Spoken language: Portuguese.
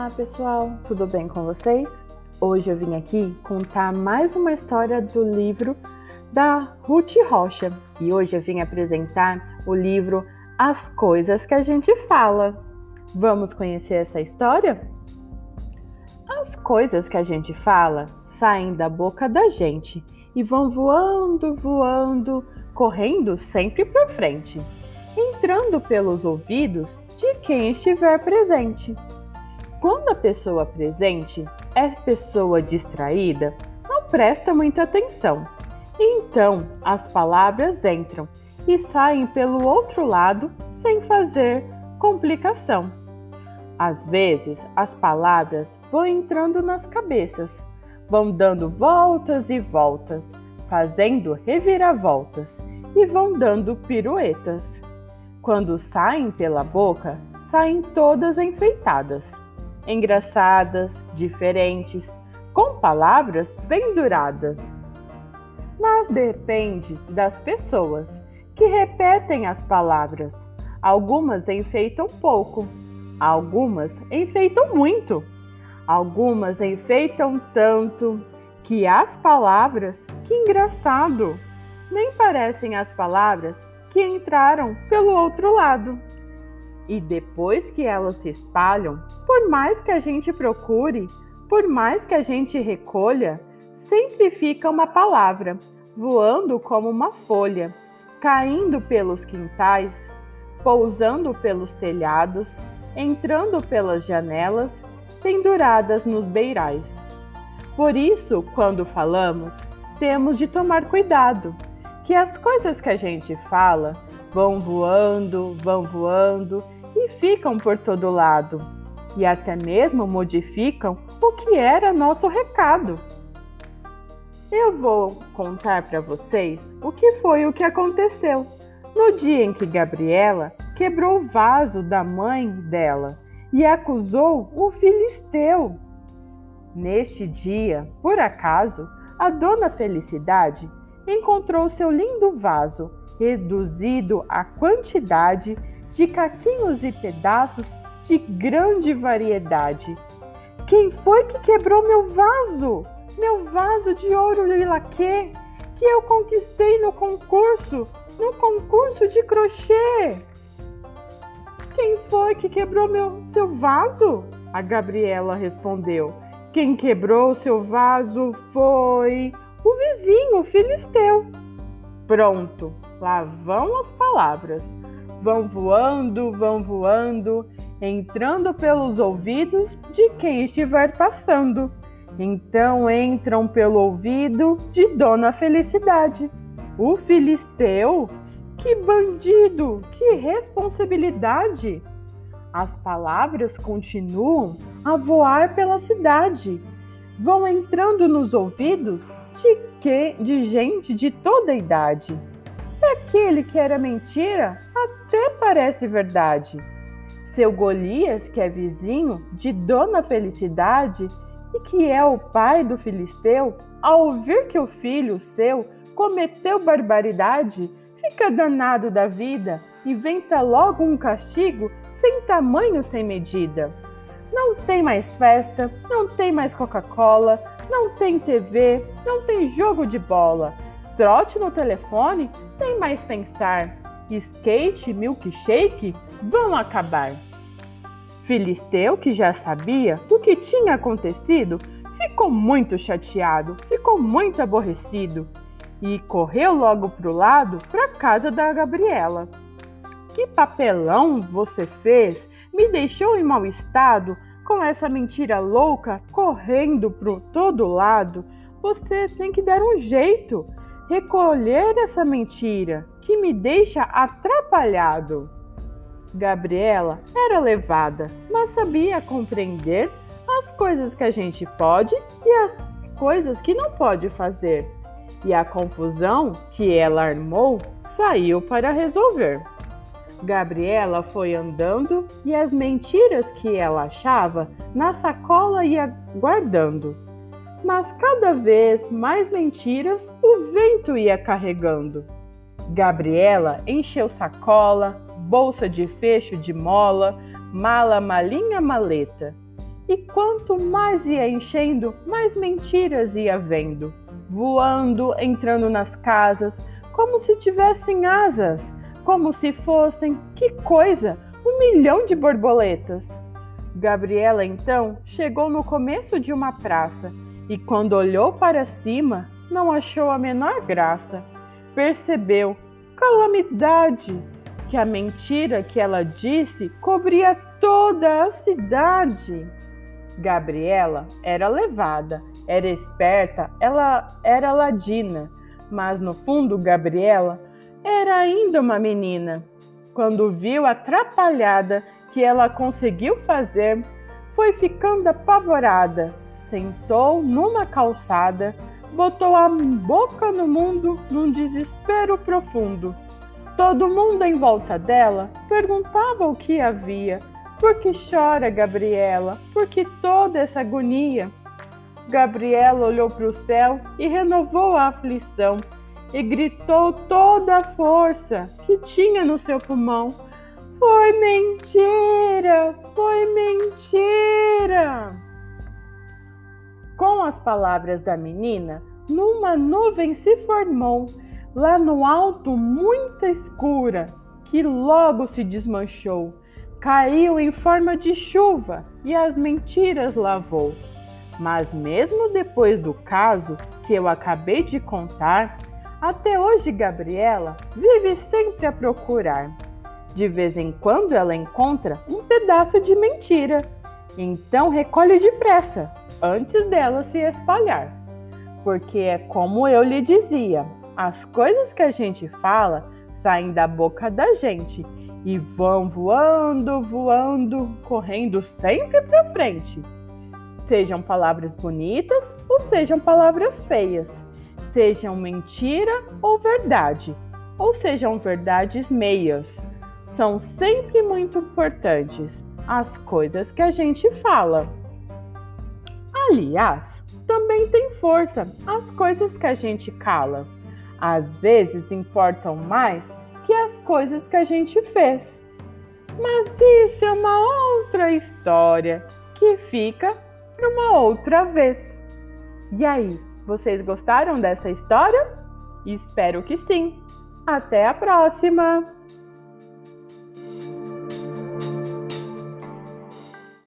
Olá pessoal, tudo bem com vocês? Hoje eu vim aqui contar mais uma história do livro da Ruth Rocha e hoje eu vim apresentar o livro As Coisas que a Gente Fala. Vamos conhecer essa história? As coisas que a gente fala saem da boca da gente e vão voando, voando, correndo sempre para frente, entrando pelos ouvidos de quem estiver presente. Quando a pessoa presente é pessoa distraída, não presta muita atenção. Então as palavras entram e saem pelo outro lado sem fazer complicação. Às vezes as palavras vão entrando nas cabeças, vão dando voltas e voltas, fazendo reviravoltas e vão dando piruetas. Quando saem pela boca, saem todas enfeitadas engraçadas, diferentes, com palavras penduradas. Mas depende das pessoas que repetem as palavras. Algumas enfeitam pouco, algumas enfeitam muito, algumas enfeitam tanto que as palavras, que engraçado, nem parecem as palavras que entraram pelo outro lado. E depois que elas se espalham, por mais que a gente procure, por mais que a gente recolha, sempre fica uma palavra, voando como uma folha, caindo pelos quintais, pousando pelos telhados, entrando pelas janelas, penduradas nos beirais. Por isso, quando falamos, temos de tomar cuidado, que as coisas que a gente fala vão voando, vão voando e ficam por todo lado, e até mesmo modificam o que era nosso recado. Eu vou contar para vocês o que foi o que aconteceu no dia em que Gabriela quebrou o vaso da mãe dela e acusou o filisteu. Neste dia, por acaso, a dona Felicidade encontrou seu lindo vaso reduzido à quantidade de caquinhos e pedaços de grande variedade. Quem foi que quebrou meu vaso? Meu vaso de ouro e laque que eu conquistei no concurso, no concurso de crochê. Quem foi que quebrou meu seu vaso? A Gabriela respondeu. Quem quebrou seu vaso foi o vizinho, o filisteu. Pronto, lá vão as palavras vão voando, vão voando, entrando pelos ouvidos de quem estiver passando. Então entram pelo ouvido de Dona Felicidade. O filisteu? Que bandido! Que responsabilidade! As palavras continuam a voar pela cidade. Vão entrando nos ouvidos de, que, de gente de toda a idade. E aquele que era mentira até parece verdade. Seu Golias, que é vizinho de Dona Felicidade e que é o pai do filisteu, ao ouvir que o filho seu cometeu barbaridade, fica danado da vida, inventa logo um castigo sem tamanho, sem medida. Não tem mais festa, não tem mais Coca-Cola, não tem TV, não tem jogo de bola. Trote no telefone, tem mais pensar skate, milkshake vão acabar. Filisteu, que já sabia o que tinha acontecido, ficou muito chateado, ficou muito aborrecido e correu logo para o lado para casa da Gabriela. Que papelão você fez? Me deixou em mau estado com essa mentira louca correndo para todo lado. Você tem que dar um jeito recolher essa mentira que me deixa atrapalhado. Gabriela era levada, mas sabia compreender as coisas que a gente pode e as coisas que não pode fazer. E a confusão que ela armou saiu para resolver. Gabriela foi andando e as mentiras que ela achava na sacola ia guardando mas cada vez mais mentiras o vento ia carregando. Gabriela encheu sacola, bolsa de fecho de mola, mala, malinha, maleta E quanto mais ia enchendo, mais mentiras ia vendo, voando, entrando nas casas, como se tivessem asas, como se fossem, que coisa, um milhão de borboletas. Gabriela então chegou no começo de uma praça e, quando olhou para cima, não achou a menor graça. Percebeu, calamidade, que a mentira que ela disse cobria toda a cidade. Gabriela era levada, era esperta, ela era ladina, mas no fundo Gabriela era ainda uma menina. Quando viu a atrapalhada que ela conseguiu fazer, foi ficando apavorada, sentou numa calçada, botou a boca no mundo num desespero profundo. Todo mundo em volta dela perguntava o que havia, por que chora, Gabriela? Por que toda essa agonia? Gabriela olhou para o céu e renovou a aflição e gritou toda a força que tinha no seu pulmão: Foi mentira! Foi mentira! Com as palavras da menina, numa nuvem se formou, lá no alto, muita escura, que logo se desmanchou caiu em forma de chuva e as mentiras lavou. Mas mesmo depois do caso que eu acabei de contar, até hoje Gabriela vive sempre a procurar. De vez em quando ela encontra um pedaço de mentira, então recolhe depressa, antes dela se espalhar. Porque é como eu lhe dizia: as coisas que a gente fala saem da boca da gente e vão voando, voando, correndo sempre para frente. Sejam palavras bonitas ou sejam palavras feias, sejam mentira ou verdade, ou sejam verdades meias. São sempre muito importantes as coisas que a gente fala. Aliás, também tem força as coisas que a gente cala. Às vezes importam mais que as coisas que a gente fez. Mas isso é uma outra história que fica para uma outra vez. E aí, vocês gostaram dessa história? Espero que sim. Até a próxima!